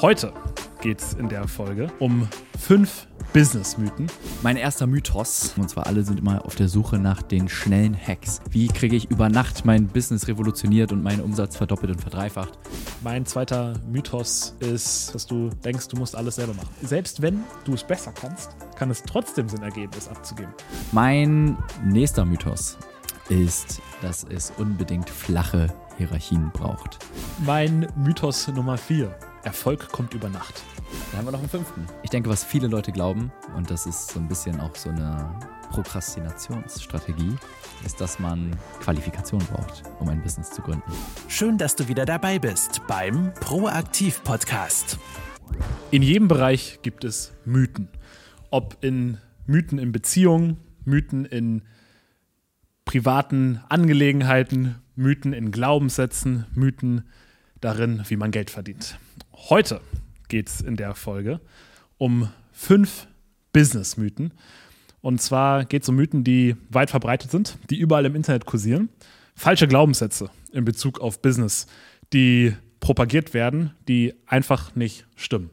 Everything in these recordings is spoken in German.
Heute geht es in der Folge um fünf Business-Mythen. Mein erster Mythos, und zwar alle sind immer auf der Suche nach den schnellen Hacks. Wie kriege ich über Nacht mein Business revolutioniert und meinen Umsatz verdoppelt und verdreifacht? Mein zweiter Mythos ist, dass du denkst, du musst alles selber machen. Selbst wenn du es besser kannst, kann es trotzdem Sinn ergeben, es abzugeben. Mein nächster Mythos ist, dass es unbedingt flache Hierarchien braucht. Mein Mythos Nummer vier Erfolg kommt über Nacht. Da haben wir noch einen fünften. Ich denke, was viele Leute glauben, und das ist so ein bisschen auch so eine Prokrastinationsstrategie, ist, dass man Qualifikation braucht, um ein Business zu gründen. Schön, dass du wieder dabei bist beim Proaktiv Podcast. In jedem Bereich gibt es Mythen. Ob in Mythen in Beziehungen, Mythen in privaten Angelegenheiten, Mythen in Glaubenssätzen, Mythen darin, wie man Geld verdient. Heute geht es in der Folge um fünf Business-Mythen. Und zwar geht es um Mythen, die weit verbreitet sind, die überall im Internet kursieren. Falsche Glaubenssätze in Bezug auf Business, die propagiert werden, die einfach nicht stimmen.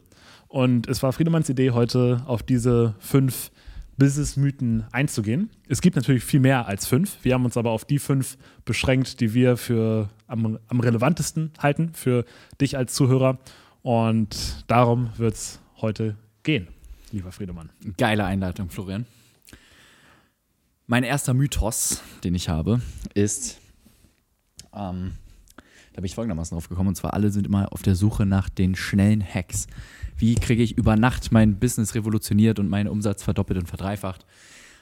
Und es war Friedemanns Idee, heute auf diese fünf Business-Mythen einzugehen. Es gibt natürlich viel mehr als fünf. Wir haben uns aber auf die fünf beschränkt, die wir für am, am relevantesten halten für dich als Zuhörer. Und darum wird es heute gehen, lieber Friedemann. Geile Einleitung, Florian. Mein erster Mythos, den ich habe, ist, ähm, da bin ich folgendermaßen drauf gekommen, und zwar alle sind immer auf der Suche nach den schnellen Hacks. Wie kriege ich über Nacht mein Business revolutioniert und meinen Umsatz verdoppelt und verdreifacht?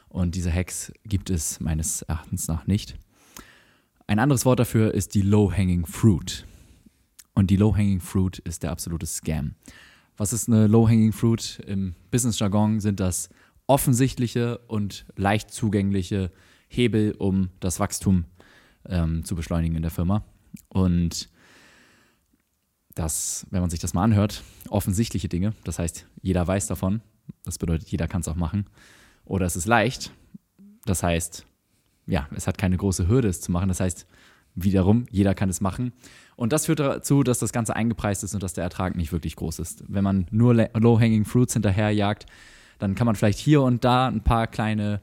Und diese Hacks gibt es meines Erachtens nach nicht. Ein anderes Wort dafür ist die Low-Hanging Fruit. Und die Low-Hanging Fruit ist der absolute Scam. Was ist eine Low-Hanging Fruit? Im Business-Jargon sind das offensichtliche und leicht zugängliche Hebel, um das Wachstum ähm, zu beschleunigen in der Firma. Und das, wenn man sich das mal anhört, offensichtliche Dinge, das heißt, jeder weiß davon, das bedeutet, jeder kann es auch machen. Oder es ist leicht, das heißt, ja, es hat keine große Hürde, es zu machen. Das heißt, wiederum, jeder kann es machen. Und das führt dazu, dass das Ganze eingepreist ist und dass der Ertrag nicht wirklich groß ist. Wenn man nur Low-Hanging Fruits hinterherjagt, dann kann man vielleicht hier und da ein paar kleine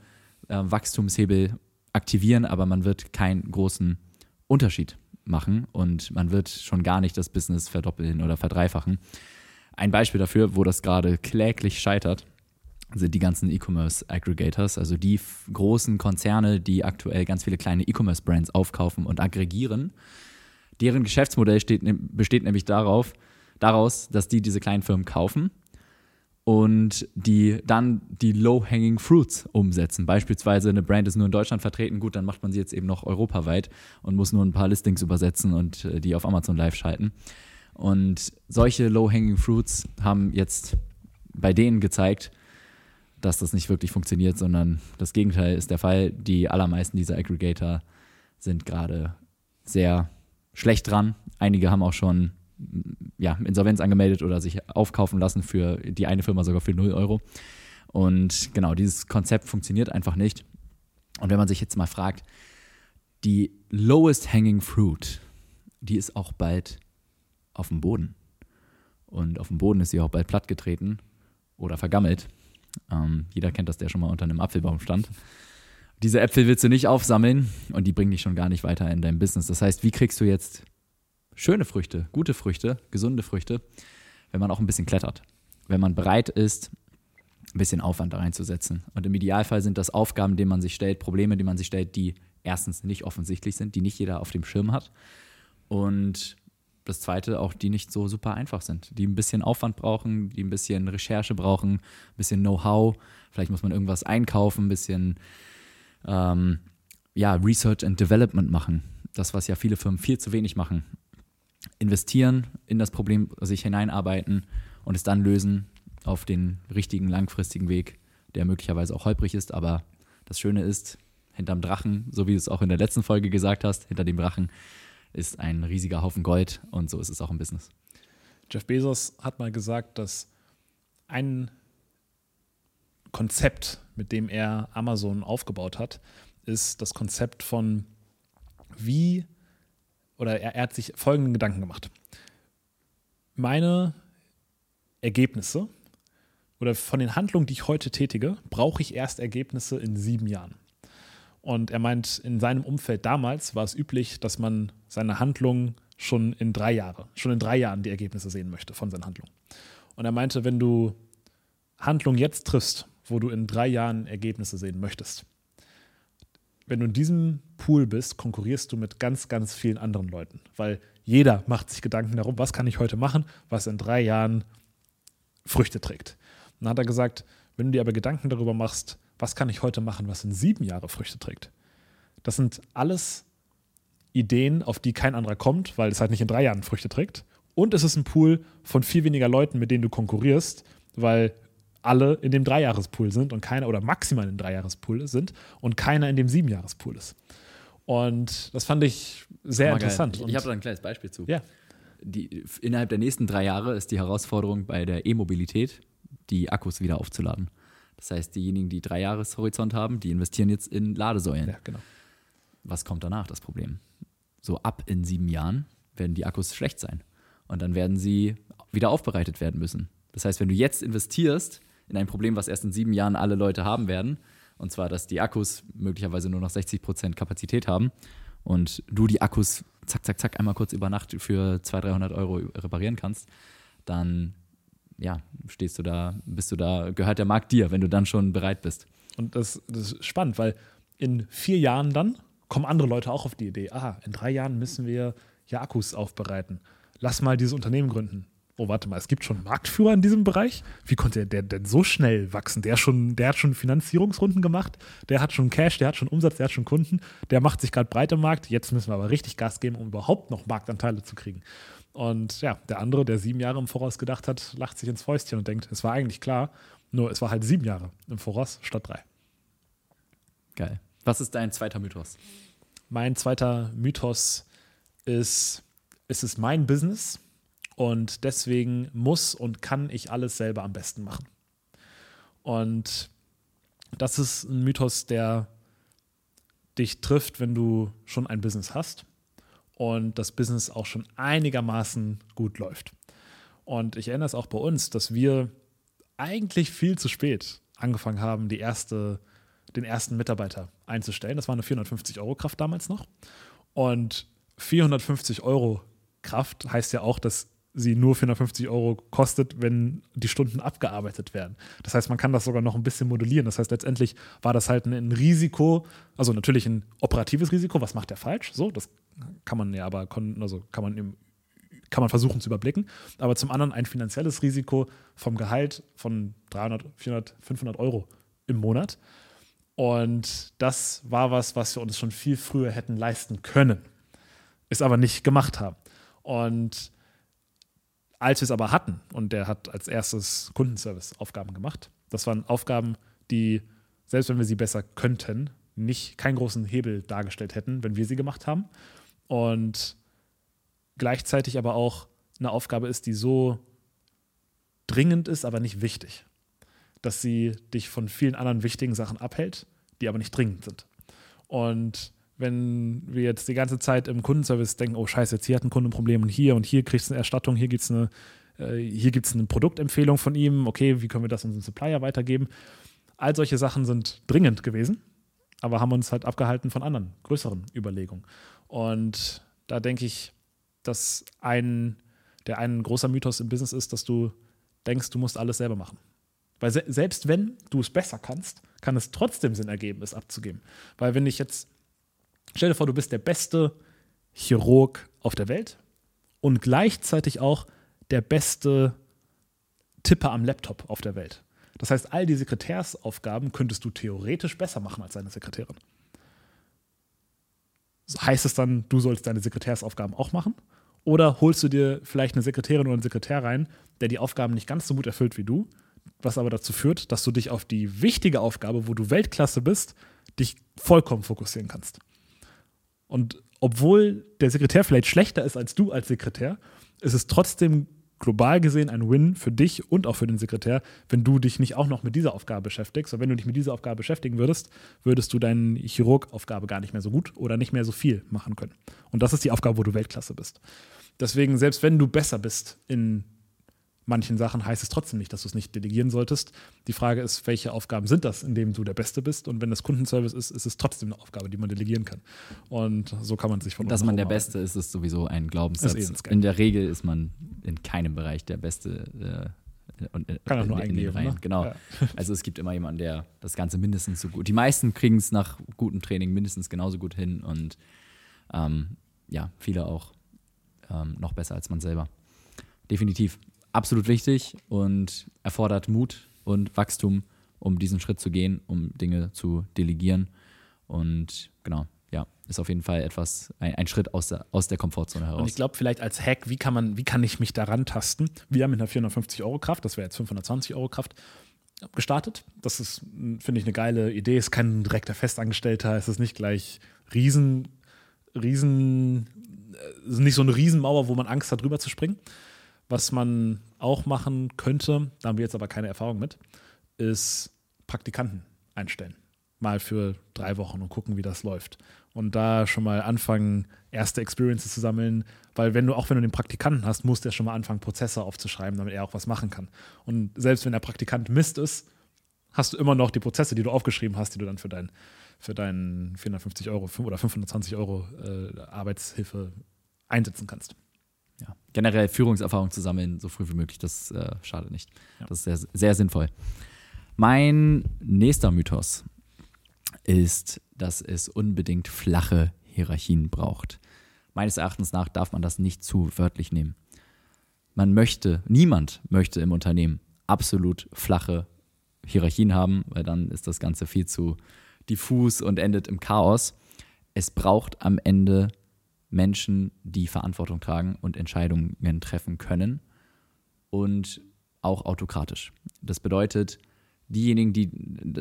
äh, Wachstumshebel aktivieren, aber man wird keinen großen Unterschied machen und man wird schon gar nicht das Business verdoppeln oder verdreifachen. Ein Beispiel dafür, wo das gerade kläglich scheitert, sind die ganzen E-Commerce Aggregators, also die großen Konzerne, die aktuell ganz viele kleine E-Commerce Brands aufkaufen und aggregieren Deren Geschäftsmodell steht, ne, besteht nämlich darauf, daraus, dass die diese kleinen Firmen kaufen und die dann die Low-Hanging Fruits umsetzen. Beispielsweise eine Brand ist nur in Deutschland vertreten, gut, dann macht man sie jetzt eben noch europaweit und muss nur ein paar Listings übersetzen und äh, die auf Amazon live schalten. Und solche Low-Hanging Fruits haben jetzt bei denen gezeigt, dass das nicht wirklich funktioniert, sondern das Gegenteil ist der Fall. Die allermeisten dieser Aggregator sind gerade sehr schlecht dran. Einige haben auch schon ja, Insolvenz angemeldet oder sich aufkaufen lassen für die eine Firma sogar für 0 Euro. Und genau, dieses Konzept funktioniert einfach nicht. Und wenn man sich jetzt mal fragt, die lowest hanging fruit, die ist auch bald auf dem Boden. Und auf dem Boden ist sie auch bald plattgetreten oder vergammelt. Ähm, jeder kennt das, der schon mal unter einem Apfelbaum stand. Diese Äpfel willst du nicht aufsammeln und die bringen dich schon gar nicht weiter in deinem Business. Das heißt, wie kriegst du jetzt schöne Früchte, gute Früchte, gesunde Früchte, wenn man auch ein bisschen klettert? Wenn man bereit ist, ein bisschen Aufwand da reinzusetzen. Und im Idealfall sind das Aufgaben, denen man sich stellt, Probleme, die man sich stellt, die erstens nicht offensichtlich sind, die nicht jeder auf dem Schirm hat. Und das zweite auch, die nicht so super einfach sind, die ein bisschen Aufwand brauchen, die ein bisschen Recherche brauchen, ein bisschen Know-how. Vielleicht muss man irgendwas einkaufen, ein bisschen ähm, ja, Research and Development machen. Das, was ja viele Firmen viel zu wenig machen. Investieren in das Problem, sich hineinarbeiten und es dann lösen auf den richtigen langfristigen Weg, der möglicherweise auch holprig ist. Aber das Schöne ist, hinterm Drachen, so wie du es auch in der letzten Folge gesagt hast, hinter dem Drachen ist ein riesiger Haufen Gold und so ist es auch im Business. Jeff Bezos hat mal gesagt, dass ein Konzept, mit dem er Amazon aufgebaut hat, ist das Konzept von wie, oder er, er hat sich folgenden Gedanken gemacht. Meine Ergebnisse oder von den Handlungen, die ich heute tätige, brauche ich erst Ergebnisse in sieben Jahren. Und er meint, in seinem Umfeld damals war es üblich, dass man seine Handlungen schon in drei Jahre, schon in drei Jahren die Ergebnisse sehen möchte von seinen Handlungen. Und er meinte, wenn du Handlungen jetzt triffst, wo du in drei Jahren Ergebnisse sehen möchtest, wenn du in diesem Pool bist, konkurrierst du mit ganz, ganz vielen anderen Leuten, weil jeder macht sich Gedanken darum, was kann ich heute machen, was in drei Jahren Früchte trägt. Dann hat er gesagt, wenn du dir aber Gedanken darüber machst, was kann ich heute machen, was in sieben Jahre Früchte trägt, das sind alles Ideen, auf die kein anderer kommt, weil es halt nicht in drei Jahren Früchte trägt. Und es ist ein Pool von viel weniger Leuten, mit denen du konkurrierst, weil alle in dem Dreijahrespool sind und keiner oder maximal in dem Dreijahrespool sind und keiner in dem Siebenjahrespool ist. Und das fand ich sehr interessant. Geil. Ich, ich habe da ein kleines Beispiel zu. Ja. Die, innerhalb der nächsten drei Jahre ist die Herausforderung bei der E-Mobilität, die Akkus wieder aufzuladen. Das heißt, diejenigen, die drei Jahreshorizont haben, die investieren jetzt in Ladesäulen. Ja, genau. Was kommt danach, das Problem? So ab in sieben Jahren werden die Akkus schlecht sein. Und dann werden sie wieder aufbereitet werden müssen. Das heißt, wenn du jetzt investierst, in ein Problem, was erst in sieben Jahren alle Leute haben werden. Und zwar, dass die Akkus möglicherweise nur noch 60 Prozent Kapazität haben und du die Akkus zack, zack, zack einmal kurz über Nacht für 200, 300 Euro reparieren kannst, dann ja, stehst du da, bist du da, gehört der Markt dir, wenn du dann schon bereit bist. Und das, das ist spannend, weil in vier Jahren dann kommen andere Leute auch auf die Idee, aha, in drei Jahren müssen wir ja Akkus aufbereiten. Lass mal dieses Unternehmen gründen oh, warte mal, es gibt schon Marktführer in diesem Bereich. Wie konnte der denn so schnell wachsen? Der, schon, der hat schon Finanzierungsrunden gemacht, der hat schon Cash, der hat schon Umsatz, der hat schon Kunden, der macht sich gerade breit im Markt. Jetzt müssen wir aber richtig Gas geben, um überhaupt noch Marktanteile zu kriegen. Und ja, der andere, der sieben Jahre im Voraus gedacht hat, lacht sich ins Fäustchen und denkt, es war eigentlich klar, nur es war halt sieben Jahre im Voraus statt drei. Geil. Was ist dein zweiter Mythos? Mein zweiter Mythos ist, es ist mein Business und deswegen muss und kann ich alles selber am besten machen. Und das ist ein Mythos, der dich trifft, wenn du schon ein Business hast und das Business auch schon einigermaßen gut läuft. Und ich erinnere es auch bei uns, dass wir eigentlich viel zu spät angefangen haben, die erste, den ersten Mitarbeiter einzustellen. Das war eine 450 Euro Kraft damals noch. Und 450 Euro Kraft heißt ja auch, dass sie nur 450 Euro kostet, wenn die Stunden abgearbeitet werden. Das heißt, man kann das sogar noch ein bisschen modellieren. Das heißt, letztendlich war das halt ein Risiko, also natürlich ein operatives Risiko, was macht der falsch? So, das kann man ja aber, also kann man im kann man versuchen zu überblicken, aber zum anderen ein finanzielles Risiko vom Gehalt von 300, 400, 500 Euro im Monat. Und das war was, was wir uns schon viel früher hätten leisten können, es aber nicht gemacht haben. Und als wir es aber hatten, und der hat als erstes Kundenservice-Aufgaben gemacht, das waren Aufgaben, die, selbst wenn wir sie besser könnten, nicht keinen großen Hebel dargestellt hätten, wenn wir sie gemacht haben. Und gleichzeitig aber auch eine Aufgabe ist, die so dringend ist, aber nicht wichtig. Dass sie dich von vielen anderen wichtigen Sachen abhält, die aber nicht dringend sind. Und wenn wir jetzt die ganze Zeit im Kundenservice denken, oh scheiße, jetzt hier hat ein Kunde ein Problem und hier und hier kriegst du eine Erstattung, hier gibt es eine, äh, eine Produktempfehlung von ihm, okay, wie können wir das unserem Supplier weitergeben? All solche Sachen sind dringend gewesen, aber haben uns halt abgehalten von anderen, größeren Überlegungen. Und da denke ich, dass ein, der ein großer Mythos im Business ist, dass du denkst, du musst alles selber machen. Weil se selbst wenn du es besser kannst, kann es trotzdem Sinn ergeben, es abzugeben. Weil wenn ich jetzt Stell dir vor, du bist der beste Chirurg auf der Welt und gleichzeitig auch der beste Tipper am Laptop auf der Welt. Das heißt, all die Sekretärsaufgaben könntest du theoretisch besser machen als deine Sekretärin. Heißt es dann, du sollst deine Sekretärsaufgaben auch machen? Oder holst du dir vielleicht eine Sekretärin oder einen Sekretär rein, der die Aufgaben nicht ganz so gut erfüllt wie du, was aber dazu führt, dass du dich auf die wichtige Aufgabe, wo du Weltklasse bist, dich vollkommen fokussieren kannst. Und obwohl der Sekretär vielleicht schlechter ist als du als Sekretär, ist es trotzdem global gesehen ein Win für dich und auch für den Sekretär, wenn du dich nicht auch noch mit dieser Aufgabe beschäftigst. Und wenn du dich mit dieser Aufgabe beschäftigen würdest, würdest du deine Chirurgaufgabe gar nicht mehr so gut oder nicht mehr so viel machen können. Und das ist die Aufgabe, wo du Weltklasse bist. Deswegen, selbst wenn du besser bist in manchen Sachen heißt es trotzdem nicht, dass du es nicht delegieren solltest. Die Frage ist, welche Aufgaben sind das, in denen du der Beste bist? Und wenn das Kundenservice ist, ist es trotzdem eine Aufgabe, die man delegieren kann. Und so kann man sich von Dass man der Beste ist, ist sowieso ein Glaubenssatz. eh in der Regel ist man in keinem Bereich der Beste. Äh, und, äh, Kann auch nur in, in ne? Genau. Ja. Also es gibt immer jemanden, der das Ganze mindestens so gut. Die meisten kriegen es nach gutem Training mindestens genauso gut hin und ähm, ja, viele auch ähm, noch besser als man selber. Definitiv. Absolut wichtig und erfordert Mut und Wachstum, um diesen Schritt zu gehen, um Dinge zu delegieren. Und genau, ja, ist auf jeden Fall etwas, ein, ein Schritt aus der, aus der Komfortzone heraus. Und ich glaube, vielleicht als Hack, wie kann man, wie kann ich mich daran tasten? Wir haben mit einer 450 Euro Kraft, das wäre jetzt 520 Euro Kraft, gestartet. Das ist, finde ich, eine geile Idee. Ist kein direkter Festangestellter, es ist nicht gleich riesen, riesen, äh, nicht so eine Riesenmauer, wo man Angst hat, drüber zu springen. Was man auch machen könnte, da haben wir jetzt aber keine Erfahrung mit, ist Praktikanten einstellen. Mal für drei Wochen und gucken, wie das läuft. Und da schon mal anfangen, erste Experiences zu sammeln, weil wenn du, auch wenn du den Praktikanten hast, musst du ja schon mal anfangen, Prozesse aufzuschreiben, damit er auch was machen kann. Und selbst wenn der Praktikant Mist ist, hast du immer noch die Prozesse, die du aufgeschrieben hast, die du dann für dein, für deinen 450 Euro oder 520 Euro äh, Arbeitshilfe einsetzen kannst. Ja, generell Führungserfahrung zu sammeln, so früh wie möglich, das äh, schadet nicht. Ja. Das ist sehr, sehr sinnvoll. Mein nächster Mythos ist, dass es unbedingt flache Hierarchien braucht. Meines Erachtens nach darf man das nicht zu wörtlich nehmen. Man möchte, niemand möchte im Unternehmen absolut flache Hierarchien haben, weil dann ist das Ganze viel zu diffus und endet im Chaos. Es braucht am Ende Menschen, die Verantwortung tragen und Entscheidungen treffen können und auch autokratisch. Das bedeutet, diejenigen, die,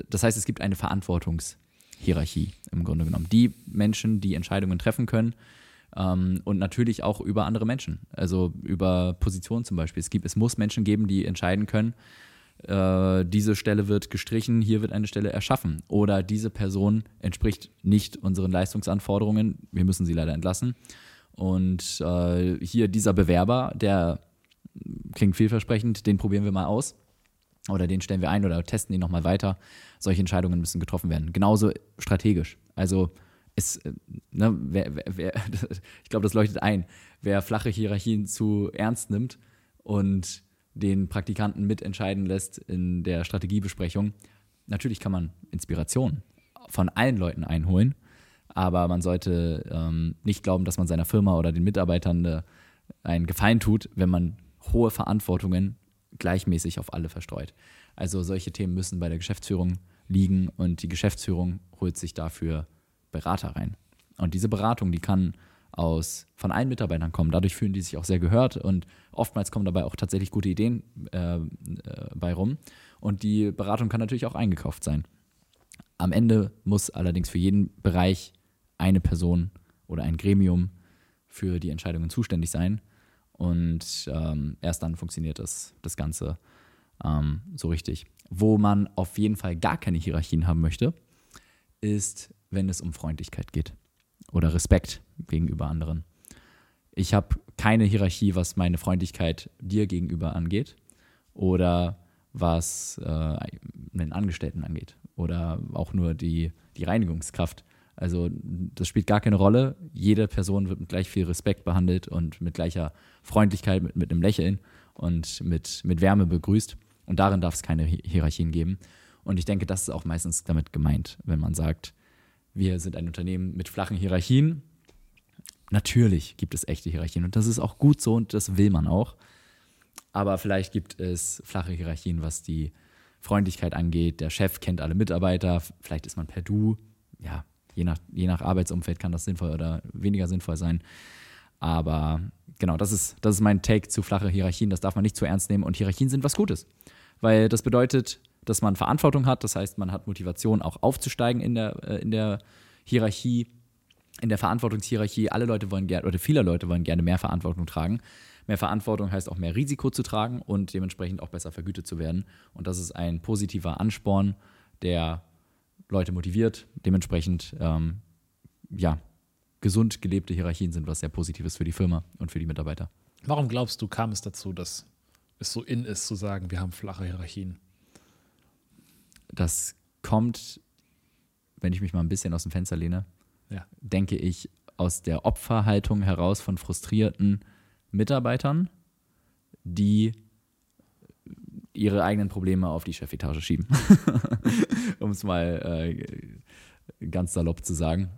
das heißt, es gibt eine Verantwortungshierarchie im Grunde genommen. Die Menschen, die Entscheidungen treffen können ähm, und natürlich auch über andere Menschen, also über Positionen zum Beispiel. Es, gibt, es muss Menschen geben, die entscheiden können, äh, diese Stelle wird gestrichen, hier wird eine Stelle erschaffen. Oder diese Person entspricht nicht unseren Leistungsanforderungen, wir müssen sie leider entlassen. Und äh, hier dieser Bewerber, der klingt vielversprechend, den probieren wir mal aus. Oder den stellen wir ein oder testen ihn nochmal weiter. Solche Entscheidungen müssen getroffen werden. Genauso strategisch. Also es, ne, wer, wer, wer, ich glaube, das leuchtet ein. Wer flache Hierarchien zu ernst nimmt und den Praktikanten mitentscheiden lässt in der Strategiebesprechung, natürlich kann man Inspiration von allen Leuten einholen, aber man sollte ähm, nicht glauben, dass man seiner Firma oder den Mitarbeitern äh, einen Gefallen tut, wenn man hohe Verantwortungen gleichmäßig auf alle verstreut. Also solche Themen müssen bei der Geschäftsführung liegen und die Geschäftsführung holt sich dafür Berater rein. Und diese Beratung, die kann aus von allen Mitarbeitern kommen. Dadurch fühlen die sich auch sehr gehört und oftmals kommen dabei auch tatsächlich gute Ideen äh, äh, bei rum. Und die Beratung kann natürlich auch eingekauft sein. Am Ende muss allerdings für jeden Bereich eine Person oder ein Gremium für die Entscheidungen zuständig sein. Und ähm, erst dann funktioniert das, das Ganze ähm, so richtig. Wo man auf jeden Fall gar keine Hierarchien haben möchte, ist, wenn es um Freundlichkeit geht oder Respekt gegenüber anderen. Ich habe keine Hierarchie, was meine Freundlichkeit dir gegenüber angeht oder was äh, einen Angestellten angeht oder auch nur die, die Reinigungskraft. Also das spielt gar keine Rolle. Jede Person wird mit gleich viel Respekt behandelt und mit gleicher Freundlichkeit, mit, mit einem Lächeln und mit, mit Wärme begrüßt. Und darin darf es keine Hi- Hierarchien geben. Und ich denke, das ist auch meistens damit gemeint, wenn man sagt, wir sind ein Unternehmen mit flachen Hierarchien. Natürlich gibt es echte Hierarchien und das ist auch gut so und das will man auch. Aber vielleicht gibt es flache Hierarchien, was die Freundlichkeit angeht. Der Chef kennt alle Mitarbeiter, vielleicht ist man per Du. Ja, je nach, je nach Arbeitsumfeld kann das sinnvoll oder weniger sinnvoll sein. Aber genau, das ist, das ist mein Take zu flache Hierarchien. Das darf man nicht zu ernst nehmen und Hierarchien sind was Gutes. Weil das bedeutet, dass man Verantwortung hat. Das heißt, man hat Motivation, auch aufzusteigen in der, äh, in der Hierarchie, in der Verantwortungshierarchie. Alle Leute wollen gerne, oder viele Leute wollen gerne mehr Verantwortung tragen. Mehr Verantwortung heißt auch mehr Risiko zu tragen und dementsprechend auch besser vergütet zu werden. Und das ist ein positiver Ansporn, der Leute motiviert. Dementsprechend, ähm, ja, gesund gelebte Hierarchien sind was sehr Positives für die Firma und für die Mitarbeiter. Warum glaubst du, kam es dazu, dass es so in ist, zu sagen, wir haben flache Hierarchien? Das kommt, wenn ich mich mal ein bisschen aus dem Fenster lehne, Ja. denke ich, aus der Opferhaltung heraus von frustrierten Mitarbeitern, die ihre eigenen Probleme auf die Chefetage schieben. um es mal äh, ganz salopp zu sagen.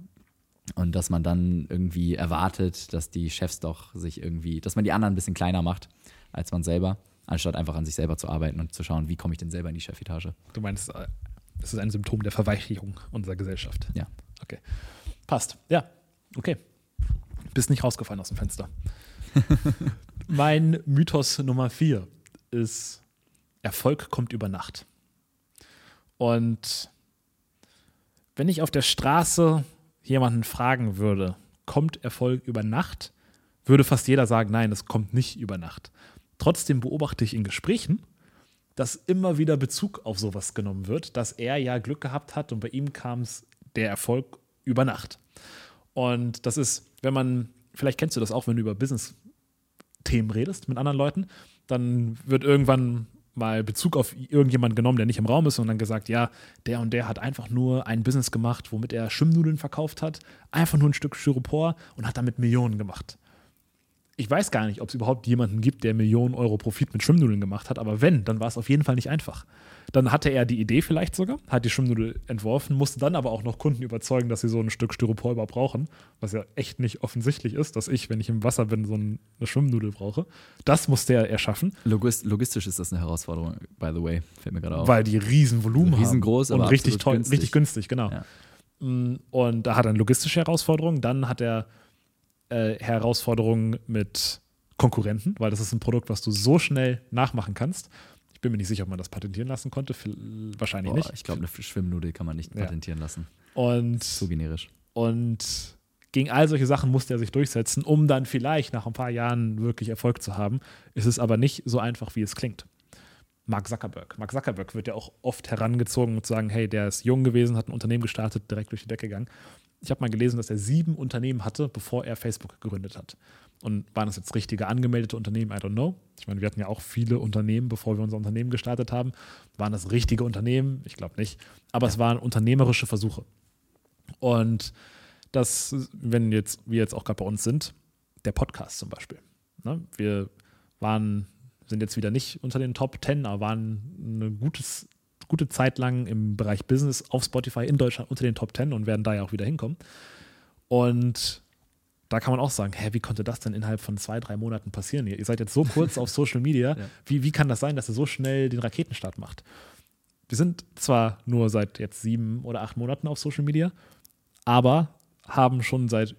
Und dass man dann irgendwie erwartet, dass die Chefs doch sich irgendwie, dass man die anderen ein bisschen kleiner macht als man selber, anstatt einfach an sich selber zu arbeiten und zu schauen, wie komme ich denn selber in die Chefetage. Du meinst, äh, es ist ein Symptom der Verweichlichung unserer Gesellschaft. Ja. Okay. Passt. Ja. Okay. Bist nicht rausgefallen aus dem Fenster. mein Mythos Nummer vier ist, Erfolg kommt über Nacht. Und wenn ich auf der Straße jemanden fragen würde, kommt Erfolg über Nacht, würde fast jeder sagen, nein, es kommt nicht über Nacht. Trotzdem beobachte ich in Gesprächen, dass immer wieder Bezug auf sowas genommen wird, dass er ja Glück gehabt hat und bei ihm kam es der Erfolg über Nacht. Und das ist, wenn man, vielleicht kennst du das auch, wenn du über Business-Themen redest mit anderen Leuten, dann wird irgendwann mal Bezug auf irgendjemanden genommen, der nicht im Raum ist und dann gesagt, ja, der und der hat einfach nur ein Business gemacht, womit er Schwimmnudeln verkauft hat, einfach nur ein Stück Styropor und hat damit Millionen gemacht. Ich weiß gar nicht, ob es überhaupt jemanden gibt, der Millionen Euro Profit mit Schwimmnudeln gemacht hat, aber wenn, dann war es auf jeden Fall nicht einfach. Dann hatte er die Idee vielleicht sogar, hat die Schwimmnudel entworfen, musste dann aber auch noch Kunden überzeugen, dass sie so ein Stück Styropor überhaupt brauchen, was ja echt nicht offensichtlich ist, dass ich, wenn ich im Wasser bin, so eine Schwimmnudel brauche. Das musste er erschaffen, Logist logistisch ist das eine Herausforderung, by the way, fällt mir gerade auf. weil die riesen Volumen Riesengroß, haben und richtig toll, günstig. richtig günstig, genau. Ja. Mm, Und da hat er eine logistische Herausforderung, dann hat er äh, Herausforderungen mit Konkurrenten, weil das ist ein Produkt, was du so schnell nachmachen kannst. Ich bin mir nicht sicher, ob man das patentieren lassen konnte, wahrscheinlich Boah, nicht. ich glaube, eine Schwimmnudel kann man nicht Ja. patentieren lassen. Und So generisch. Und gegen all solche Sachen musste er sich durchsetzen, um dann vielleicht nach ein paar Jahren wirklich Erfolg zu haben. Ist es aber nicht so einfach, wie es klingt. Mark Zuckerberg. Mark Zuckerberg wird ja auch oft herangezogen und zu sagen, hey, der ist jung gewesen, hat ein Unternehmen gestartet, direkt durch die Decke gegangen. Ich habe mal gelesen, dass er sieben Unternehmen hatte, bevor er Facebook gegründet hat. Und waren das jetzt richtige angemeldete Unternehmen? I don't know. Ich meine, wir hatten ja auch viele Unternehmen, bevor wir unser Unternehmen gestartet haben. Waren das richtige Unternehmen? Ich glaube nicht. Aber es waren unternehmerische Versuche. Und das, wenn jetzt wir jetzt auch gerade bei uns sind, der Podcast zum Beispiel. Ne? Wir waren, sind jetzt wieder nicht unter den Top 10, aber waren eine gutes, gute Zeit lang im Bereich Business auf Spotify in Deutschland unter den Top 10 und werden da ja auch wieder hinkommen. Und da kann man auch sagen, hä, wie konnte das denn innerhalb von zwei, drei Monaten passieren? Ihr, ihr seid jetzt so kurz auf Social Media. Ja. Wie, wie kann das sein, dass ihr so schnell den Raketenstart macht? Wir sind zwar nur seit jetzt sieben oder acht Monaten auf Social Media, aber haben schon seit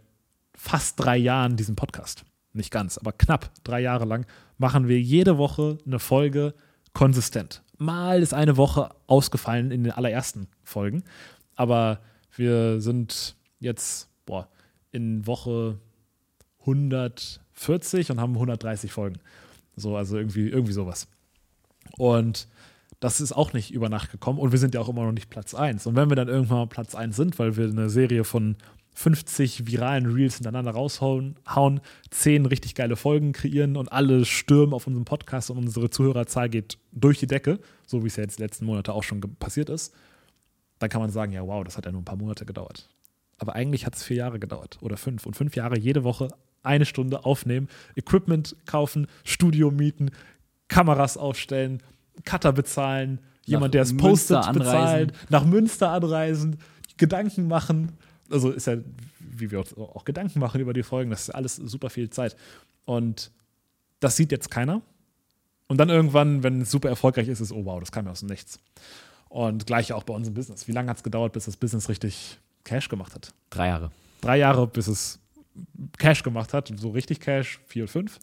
fast drei Jahren diesen Podcast. Nicht ganz, aber knapp drei Jahre lang machen wir jede Woche eine Folge konsistent. Mal ist eine Woche ausgefallen in den allerersten Folgen, aber wir sind jetzt boah, in Woche 140 und haben 130 Folgen. So, also irgendwie, irgendwie sowas. Und das ist auch nicht über Nacht gekommen und wir sind ja auch immer noch nicht Platz 1. Und wenn wir dann irgendwann mal Platz 1 sind, weil wir eine Serie von 50 viralen Reels hintereinander raushauen, hauen, 10 richtig geile Folgen kreieren und alle stürmen auf unseren Podcast und unsere Zuhörerzahl geht durch die Decke, so wie es ja jetzt die letzten Monate auch schon passiert ist, dann kann man sagen, ja wow, das hat ja nur ein paar Monate gedauert. Aber eigentlich hat es vier Jahre gedauert oder fünf. Und fünf Jahre jede Woche eine Stunde aufnehmen, Equipment kaufen, Studio mieten, Kameras aufstellen, Cutter bezahlen, jemand, der es postet, bezahlen, nach Münster anreisen, Gedanken machen. Also ist ja, wie wir uns auch Gedanken machen über die Folgen, das ist alles super viel Zeit. Und das sieht jetzt keiner. Und dann irgendwann, wenn es super erfolgreich ist, ist oh wow, das kam ja aus dem Nichts. Und gleich auch bei uns im Business. Wie lange hat es gedauert, bis das Business richtig Cash gemacht hat? Drei Jahre. Drei Jahre, bis es Cash gemacht hat. So richtig Cash, vier, fünf.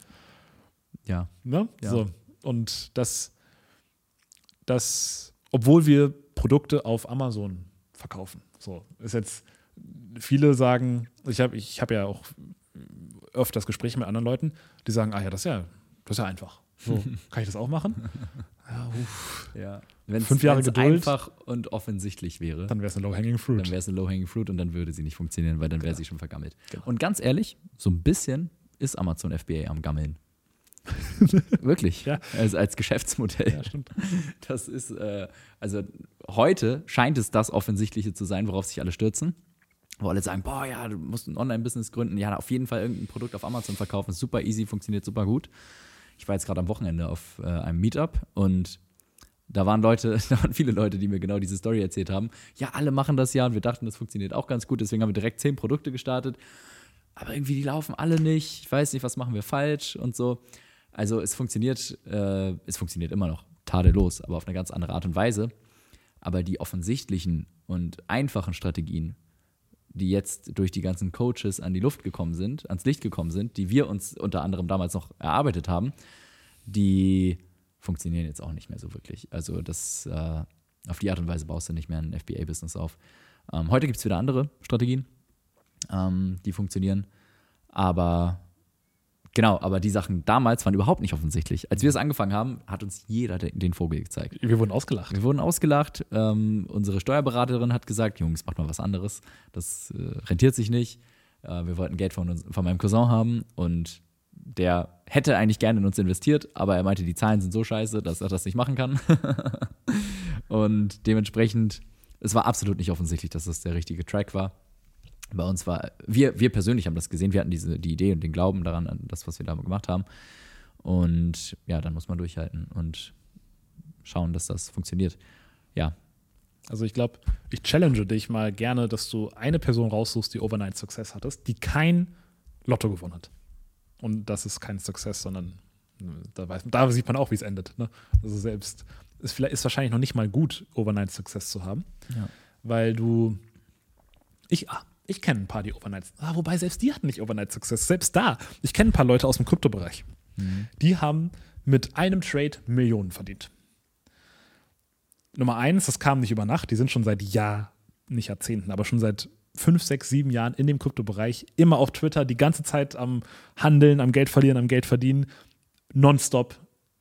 Ja. Ne? Ja. So. Und das, das, obwohl wir Produkte auf Amazon verkaufen. So, ist jetzt, viele sagen, ich habe ich hab ja auch öfters Gespräche mit anderen Leuten, die sagen, ah ja, das ist ja, das ist ja einfach. So, kann ich das auch machen? Ja, uff, ja. Wenn's, Fünf Jahre wenn's Geduld. einfach und offensichtlich wäre, dann, dann wäre es eine Low-Hanging Fruit. wäre es eine Low-Hanging Fruit und dann würde sie nicht funktionieren, weil dann wäre sie schon vergammelt. Genau. Und ganz ehrlich, so ein bisschen ist Amazon FBA am Gammeln. Wirklich. Ja. Also als Geschäftsmodell. Ja, stimmt. Das ist, äh, also heute scheint es das Offensichtliche zu sein, worauf sich alle stürzen. Wo alle sagen, boah, ja, du musst ein Online-Business gründen, ja, auf jeden Fall irgendein Produkt auf Amazon verkaufen, ist super easy, funktioniert super gut. Ich war jetzt gerade am Wochenende auf äh, einem Meetup und da waren Leute, da waren viele Leute, die mir genau diese Story erzählt haben. Ja, alle machen das ja und wir dachten, das funktioniert auch ganz gut, deswegen haben wir direkt zehn Produkte gestartet. Aber irgendwie, die laufen alle nicht. Ich weiß nicht, was machen wir falsch und so. Also es funktioniert, äh, es funktioniert immer noch tadellos, aber auf eine ganz andere Art und Weise. Aber die offensichtlichen und einfachen Strategien, die jetzt durch die ganzen Coaches an die Luft gekommen sind, ans Licht gekommen sind, die wir uns unter anderem damals noch erarbeitet haben, die funktionieren jetzt auch nicht mehr so wirklich. Also das äh, auf die Art und Weise baust du nicht mehr ein FBA-Business auf. Ähm, heute gibt es wieder andere Strategien, ähm, die funktionieren. Aber genau, aber die Sachen damals waren überhaupt nicht offensichtlich. Als wir es angefangen haben, hat uns jeder den, Vogel gezeigt. Wir wurden ausgelacht. Wir wurden ausgelacht. Ähm, unsere Steuerberaterin hat gesagt: Jungs, macht mal was anderes. Das äh, rentiert sich nicht. Äh, wir wollten Geld von, uns, von meinem Cousin haben und der hätte eigentlich gerne in uns investiert, aber er meinte, die Zahlen sind so scheiße, dass er das nicht machen kann. und dementsprechend, es war absolut nicht offensichtlich, dass das der richtige Track war. Bei uns war, wir, wir persönlich haben das gesehen, wir hatten diese, die Idee und den Glauben daran, an das, was wir da gemacht haben. Und ja, dann muss man durchhalten und schauen, dass das funktioniert. Ja, Also ich glaube, ich challenge dich mal gerne, dass du eine Person raussuchst, die Overnight Success hattest, die kein Lotto gewonnen hat. Und das ist kein Success, sondern da, weiß, da sieht man auch, wie es endet. Ne? Also selbst, ist, vielleicht, ist wahrscheinlich noch nicht mal gut, Overnight Success zu haben, Ja. weil du, ich, ah, ich kenne ein paar, die Overnight, ah, wobei selbst die hatten nicht Overnight Success. Selbst da, ich kenne ein paar Leute aus dem Kryptobereich. Die haben mit einem Trade Millionen verdient. Nummer eins, das kam nicht über Nacht, die sind schon seit Jahr, nicht Jahrzehnten, aber schon seit fünf, sechs, sieben Jahren in dem Kryptobereich, immer auf Twitter, die ganze Zeit am Handeln, am Geld verlieren, am Geld verdienen, nonstop,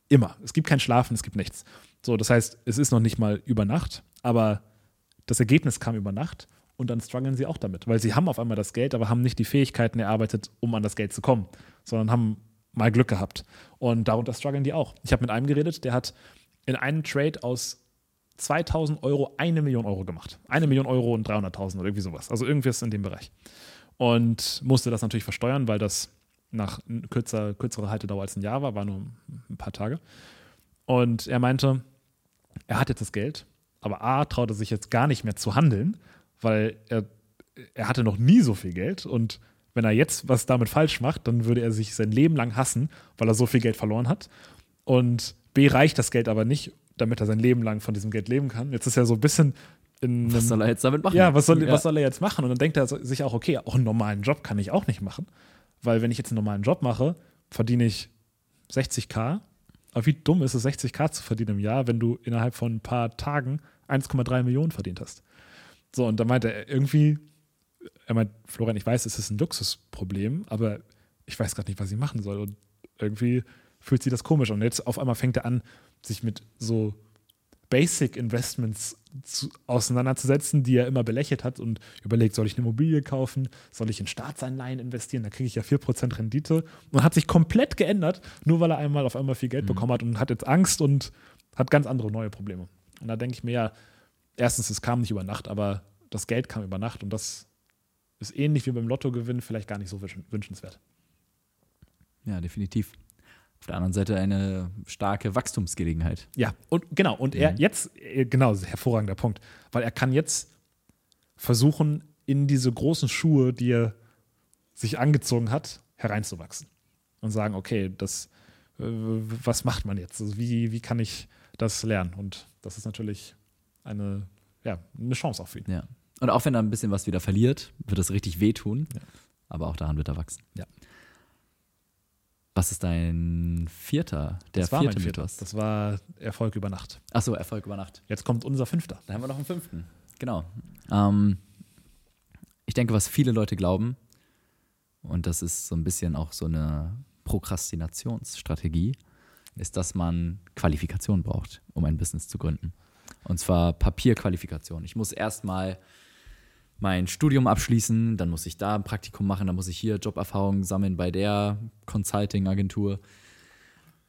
immer. Es gibt kein Schlafen, es gibt nichts. So, das heißt, es ist noch nicht mal über Nacht, aber das Ergebnis kam über Nacht und dann strugglen sie auch damit, weil sie haben auf einmal das Geld, aber haben nicht die Fähigkeiten erarbeitet, um an das Geld zu kommen, sondern haben mal Glück gehabt. Und darunter strugglen die auch. Ich habe mit einem geredet, der hat in einem Trade aus 2000 Euro eine Million Euro gemacht. Eine Million Euro und 300.000 oder irgendwie sowas. Also irgendwas in dem Bereich. Und musste das natürlich versteuern, weil das nach kürzer, kürzerer Haltedauer als ein Jahr war, war nur ein paar Tage. Und er meinte, er hat jetzt das Geld, aber A, traut er sich jetzt gar nicht mehr zu handeln, weil er, er hatte noch nie so viel Geld und wenn er jetzt was damit falsch macht, dann würde er sich sein Leben lang hassen, weil er so viel Geld verloren hat. Und B, reicht das Geld aber nicht, damit er sein Leben lang von diesem Geld leben kann. Jetzt ist er so ein bisschen in was einem- soll er jetzt damit machen? ja, was soll, was soll er jetzt machen? Und dann denkt er sich auch, okay, auch einen normalen Job kann ich auch nicht machen. Weil wenn ich jetzt einen normalen Job mache, verdiene ich 60k. Aber wie dumm ist es, 60k zu verdienen im Jahr, wenn du innerhalb von ein paar Tagen 1,3 Millionen verdient hast? So, und da meinte er irgendwie, er meint, Florian, ich weiß, es ist ein Luxusproblem, aber ich weiß gerade nicht, was ich machen soll. Und irgendwie fühlt sich das komisch. Und jetzt auf einmal fängt er an, sich mit so Basic Investments zu, auseinanderzusetzen, die er immer belächelt hat und überlegt, soll ich eine Immobilie kaufen, soll ich in Staatsanleihen investieren, da kriege ich ja 4% Rendite und hat sich komplett geändert, nur weil er einmal auf einmal viel Geld bekommen hat und hat jetzt Angst und hat ganz andere neue Probleme. Und da denke ich mir ja, erstens, es kam nicht über Nacht, aber das Geld kam über Nacht und das ist ähnlich wie beim Lottogewinn vielleicht gar nicht so wünsch- wünschenswert. Ja, definitiv. Auf der anderen Seite eine starke Wachstumsgelegenheit. Ja, und genau, und er jetzt, äh, genau, hervorragender Punkt, weil er kann jetzt versuchen, in diese großen Schuhe, die er sich angezogen hat, hereinzuwachsen. Und sagen, okay, das, äh, was macht man jetzt? Also wie, wie kann ich das lernen? Und das ist natürlich eine, ja, eine Chance auch für ihn. Ja. Und auch wenn er ein bisschen was wieder verliert, wird das richtig wehtun. Aber auch daran wird er wachsen. Ja. Was ist dein vierter, der das war mein vierte vierter. Mythos? Das war Erfolg über Nacht. Achso, Erfolg über Nacht. Jetzt kommt unser fünfter. Dann haben wir noch einen fünften. Genau. Ähm, ich denke, was viele Leute glauben, und das ist so ein bisschen auch so eine Prokrastinationsstrategie, ist, dass man Qualifikation braucht, um ein Business zu gründen. Und zwar Papierqualifikation. Ich muss erstmal mein Studium abschließen, dann muss ich da ein Praktikum machen, dann muss ich hier Joberfahrung sammeln bei der Consulting-Agentur.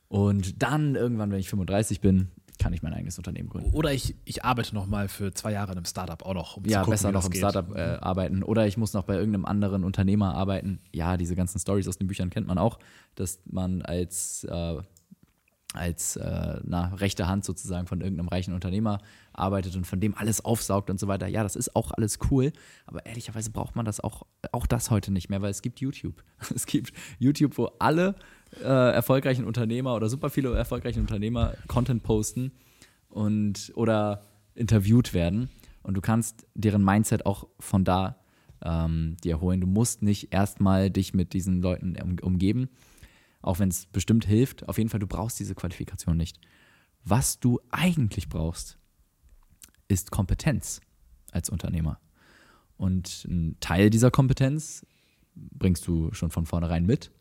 Und dann irgendwann, wenn ich 35 bin, kann ich mein eigenes Unternehmen gründen. Oder ich, ich arbeite noch mal für zwei Jahre in einem Startup auch noch, um ja, zu gucken, besser noch im geht. Startup äh, arbeiten. Oder ich muss noch bei irgendeinem anderen Unternehmer arbeiten. Ja, diese ganzen Stories aus den Büchern kennt man auch, dass man als, äh, als äh, na, rechte Hand sozusagen von irgendeinem reichen Unternehmer arbeitet und von dem alles aufsaugt und so weiter. Ja, das ist auch alles cool, aber ehrlicherweise braucht man das auch, auch das heute nicht mehr, weil es gibt YouTube. Es gibt YouTube, wo alle äh, erfolgreichen Unternehmer oder super viele erfolgreiche Unternehmer Content posten und oder interviewt werden. Und du kannst deren Mindset auch von da ähm, dir holen. Du musst nicht erstmal dich mit diesen Leuten um, umgeben, auch wenn es bestimmt hilft. Auf jeden Fall, du brauchst diese Qualifikation nicht. Was du eigentlich brauchst, ist Kompetenz als Unternehmer. Und ein Teil dieser Kompetenz bringst du schon von vornherein mit.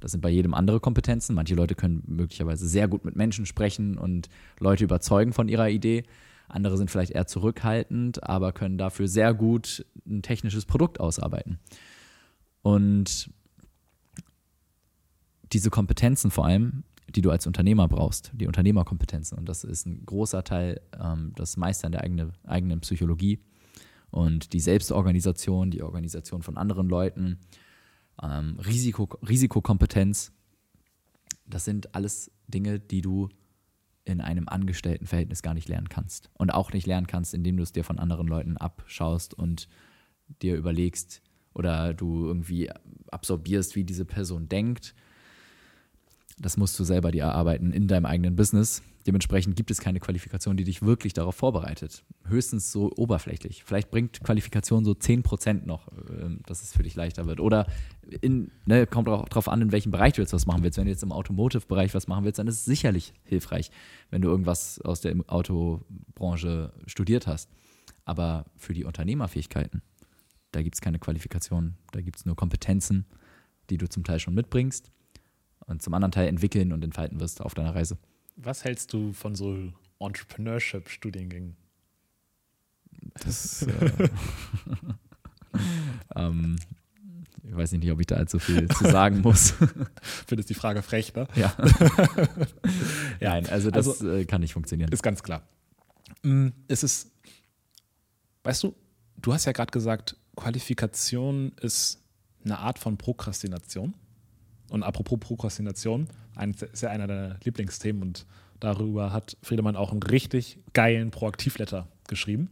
Das sind bei jedem andere Kompetenzen. Manche Leute können möglicherweise sehr gut mit Menschen sprechen und Leute überzeugen von ihrer Idee. Andere sind vielleicht eher zurückhaltend, aber können dafür sehr gut ein technisches Produkt ausarbeiten. Und diese Kompetenzen vor allem, die du als Unternehmer brauchst, die Unternehmerkompetenzen, und das ist ein großer Teil, ähm, das Meistern der eigene, eigenen Psychologie und die Selbstorganisation, die Organisation von anderen Leuten, ähm, Risiko, Risikokompetenz, das sind alles Dinge, die du in einem Angestelltenverhältnis gar nicht lernen kannst. Und auch nicht lernen kannst, indem du es dir von anderen Leuten abschaust und dir überlegst oder du irgendwie absorbierst, wie diese Person denkt. Das musst du selber dir erarbeiten in deinem eigenen Business. Dementsprechend gibt es keine Qualifikation, die dich wirklich darauf vorbereitet. Höchstens so oberflächlich. Vielleicht bringt Qualifikation so 10% noch, ähm, dass es für dich leichter wird. Oder in, ne, kommt auch darauf an, in welchem Bereich du jetzt was machen willst. Wenn du jetzt im Automotive-Bereich was machen willst, dann ist es sicherlich hilfreich, wenn du irgendwas aus der Autobranche studiert hast. Aber für die Unternehmerfähigkeiten, da gibt es keine Qualifikation, da gibt es nur Kompetenzen, die du zum Teil schon mitbringst und zum anderen Teil entwickeln und entfalten wirst auf deiner Reise. Was hältst du von so Entrepreneurship-Studiengängen? Das, äh, ähm, ich weiß nicht, ob ich da allzu viel zu sagen muss. Findest die Frage frech, ne? ja. Ja, Nein, also das Also- äh, kann nicht funktionieren. Ist ganz klar. Mm, Es ist, weißt du, du hast ja gerade gesagt, Qualifikation ist eine Art von Prokrastination. Und apropos Prokrastination, ein, ist ja einer deiner Lieblingsthemen und darüber hat Friedemann auch einen richtig geilen Proaktivletter geschrieben,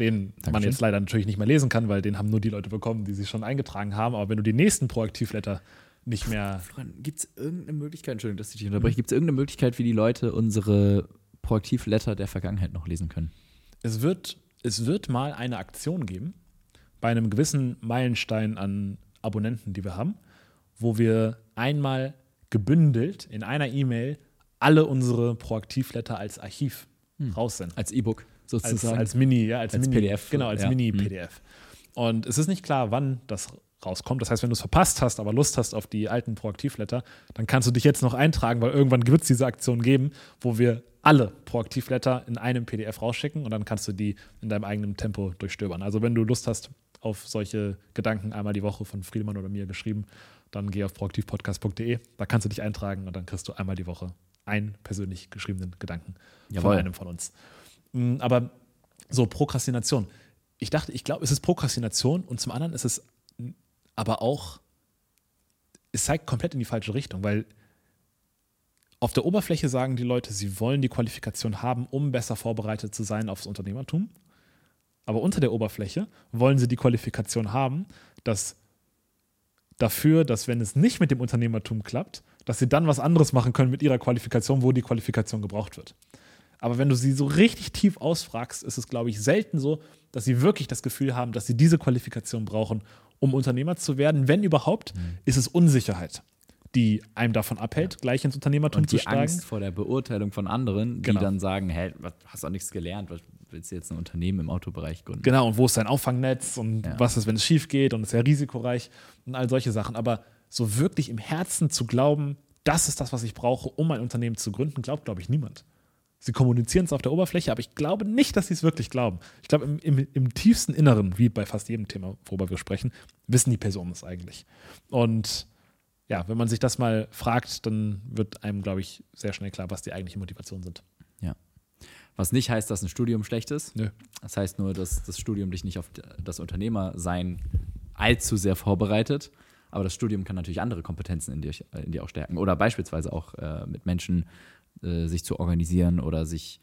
den man Dankeschön. jetzt leider natürlich nicht mehr lesen kann, weil den haben nur die Leute bekommen, die sich schon eingetragen haben. Aber wenn du die nächsten Proaktivletter nicht mehr Gibt es irgendeine Möglichkeit, Entschuldigung, dass ich dich unterbreche, gibt es irgendeine Möglichkeit, wie die Leute unsere Proaktivletter der Vergangenheit noch lesen können? Es wird, es wird mal eine Aktion geben, bei einem gewissen Meilenstein an Abonnenten, die wir haben, wo wir einmal gebündelt in einer E-Mail alle unsere Proaktivletter als Archiv raussenden. Als E-Book Als, sozusagen. als Mini, ja, als, Als Mini, PDF, Genau, als ja. Mini-PDF. Und es ist nicht klar, wann das rauskommt. Das heißt, wenn du es verpasst hast, aber Lust hast auf die alten Proaktivletter, dann kannst du dich jetzt noch eintragen, weil irgendwann wird es diese Aktion geben, wo wir alle Proaktivletter in einem PDF rausschicken und dann kannst du die in deinem eigenen Tempo durchstöbern. Also wenn du Lust hast auf solche Gedanken einmal die Woche von Friedemann oder mir geschrieben, dann geh auf proaktivpodcast.de, da kannst du dich eintragen und dann kriegst du einmal die Woche einen persönlich geschriebenen Gedanken Jawohl. von einem von uns. Mm, Aber so Prokrastination. Ich dachte, ich glaube, es ist Prokrastination und zum anderen ist es aber auch, es zeigt komplett in die falsche Richtung, weil auf der Oberfläche sagen die Leute, sie wollen die Qualifikation haben, um besser vorbereitet zu sein aufs Unternehmertum. Aber unter der Oberfläche wollen sie die Qualifikation haben, dass dafür, dass wenn es nicht mit dem Unternehmertum klappt, dass sie dann was anderes machen können mit ihrer Qualifikation, wo die Qualifikation gebraucht wird. Aber wenn du sie so richtig tief ausfragst, ist es, glaube ich, selten so, dass sie wirklich das Gefühl haben, dass sie diese Qualifikation brauchen, um Unternehmer zu werden. Wenn überhaupt, ist es Unsicherheit, die einem davon abhält, gleich ins Unternehmertum und zu die steigen. Angst vor der Beurteilung von anderen, Genau. die dann sagen, hey, was, hast auch nichts gelernt, was willst du jetzt ein Unternehmen im Autobereich gründen? Genau, und wo ist dein Auffangnetz und Ja. was ist, wenn es schief geht und es ist ja risikoreich und all solche Sachen. Aber so wirklich im Herzen zu glauben, das ist das, was ich brauche, um ein Unternehmen zu gründen, glaubt, glaube ich, niemand. Sie kommunizieren es auf der Oberfläche, aber ich glaube nicht, dass sie es wirklich glauben. Ich glaube, im, im, im tiefsten Inneren, wie bei fast jedem Thema, worüber wir sprechen, wissen die Personen es eigentlich. Und ja, wenn man sich das mal fragt, dann wird einem, glaube ich, sehr schnell klar, was die eigentliche Motivation sind. Ja. Was nicht heißt, dass ein Studium schlecht ist. Nö. Das heißt nur, dass das Studium dich nicht auf das Unternehmersein allzu sehr vorbereitet. Aber das Studium kann natürlich andere Kompetenzen in dir, in dir auch stärken. Oder beispielsweise auch äh, mit Menschen äh, sich zu organisieren oder sich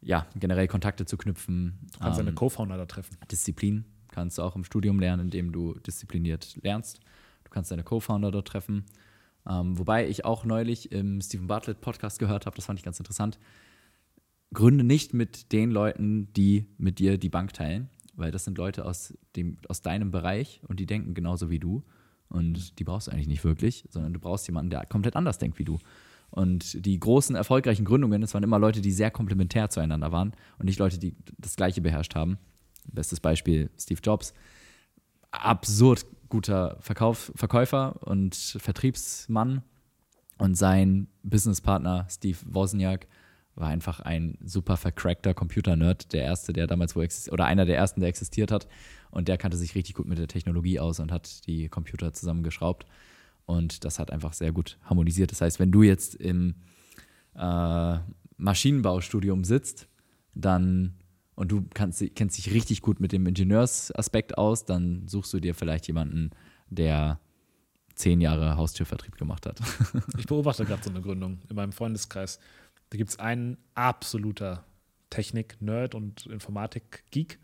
ja, generell Kontakte zu knüpfen. Du kannst Ähm, deine Co-Founder da treffen. Disziplin kannst du auch im Studium lernen, indem du diszipliniert lernst. Du kannst deine Co-Founder dort treffen. Ähm, wobei ich auch neulich im Stephen Bartlett Podcast gehört habe, das fand ich ganz interessant. Gründe nicht mit den Leuten, die mit dir die Bank teilen, weil das sind Leute aus, dem, aus deinem Bereich und die denken genauso wie du. Und die brauchst du eigentlich nicht wirklich, sondern du brauchst jemanden, der komplett anders denkt wie du. Und die großen, erfolgreichen Gründungen, das waren immer Leute, die sehr komplementär zueinander waren und nicht Leute, die das Gleiche beherrscht haben. Bestes Beispiel Steve Jobs. Absurd guter Verkauf, Verkäufer und Vertriebsmann. Und sein Businesspartner Steve Wozniak war einfach ein super vercrackter Computer-Nerd, der erste, der damals wo existiert, oder einer der ersten, der existiert hat. Und der kannte sich richtig gut mit der Technologie aus und hat die Computer zusammengeschraubt. Und das hat einfach sehr gut harmonisiert. Das heißt, wenn du jetzt im äh, Maschinenbaustudium sitzt, dann und du kannst, kennst dich richtig gut mit dem Ingenieursaspekt aus, dann suchst du dir vielleicht jemanden, der zehn Jahre Haustürvertrieb gemacht hat. Ich beobachte gerade so eine Gründung in meinem Freundeskreis. Da gibt es einen absoluter Technik-Nerd und Informatik-Geek,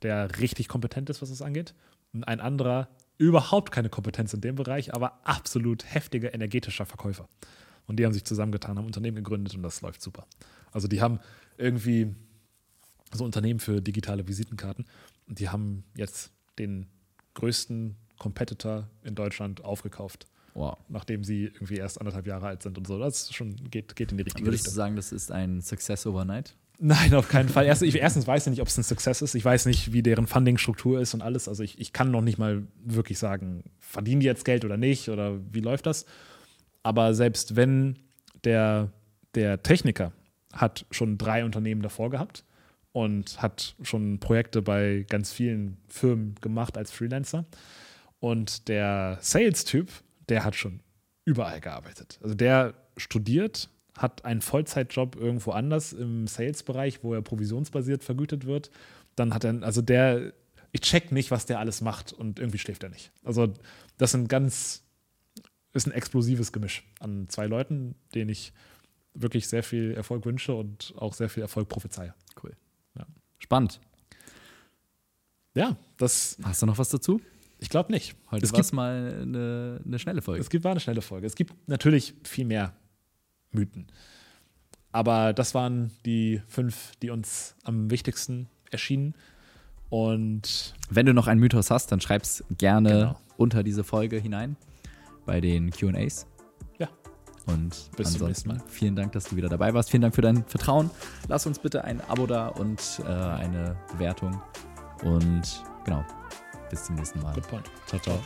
der richtig kompetent ist, was das angeht. Und ein anderer überhaupt keine Kompetenz in dem Bereich, aber absolut heftiger energetischer Verkäufer. Und die haben sich zusammengetan, haben Unternehmen gegründet und das läuft super. Also die haben irgendwie so Unternehmen für digitale Visitenkarten und die haben jetzt den größten Competitor in Deutschland aufgekauft Wow. nachdem sie irgendwie erst anderthalb Jahre alt sind und so. Das schon geht, geht in die richtige Würdest du Richtung. sagen, das ist ein Success overnight? Nein, auf keinen Fall. Erst, ich, erstens weiß ich nicht, ob es ein Success ist. Ich weiß nicht, wie deren Funding-Struktur ist und alles. Also ich, ich kann noch nicht mal wirklich sagen, verdienen die jetzt Geld oder nicht oder wie läuft das. Aber selbst wenn der, der Techniker hat schon drei Unternehmen davor gehabt und hat schon Projekte bei ganz vielen Firmen gemacht als Freelancer. Und der Sales-Typ, der hat schon überall gearbeitet. Also der studiert, hat einen Vollzeitjob irgendwo anders im Sales-Bereich, wo er provisionsbasiert vergütet wird. Dann hat er, also der, ich check nicht, was der alles macht und irgendwie schläft er nicht. Also das sind ganz, ist ein explosives Gemisch an zwei Leuten, denen ich wirklich sehr viel Erfolg wünsche und auch sehr viel Erfolg prophezeie. Cool. Ja. Spannend. Ja, das, Hast du noch was dazu? Ich glaube nicht. Heute es war gibt, es mal eine, eine schnelle Folge. es gibt, war eine schnelle Folge. Es gibt natürlich viel mehr Mythen. Aber das waren die fünf, die uns am wichtigsten erschienen. Und Wenn du noch einen Mythos hast, dann schreib's gerne Genau. unter diese Folge hinein bei den QAs. ja, Und Bis zum ansonsten nächsten Mal. vielen Dank, dass du wieder dabei warst. Vielen Dank für dein Vertrauen. Lass uns bitte ein Abo da und äh, eine Bewertung. Und genau, bis zum nächsten Mal. good point. Ciao, ciao.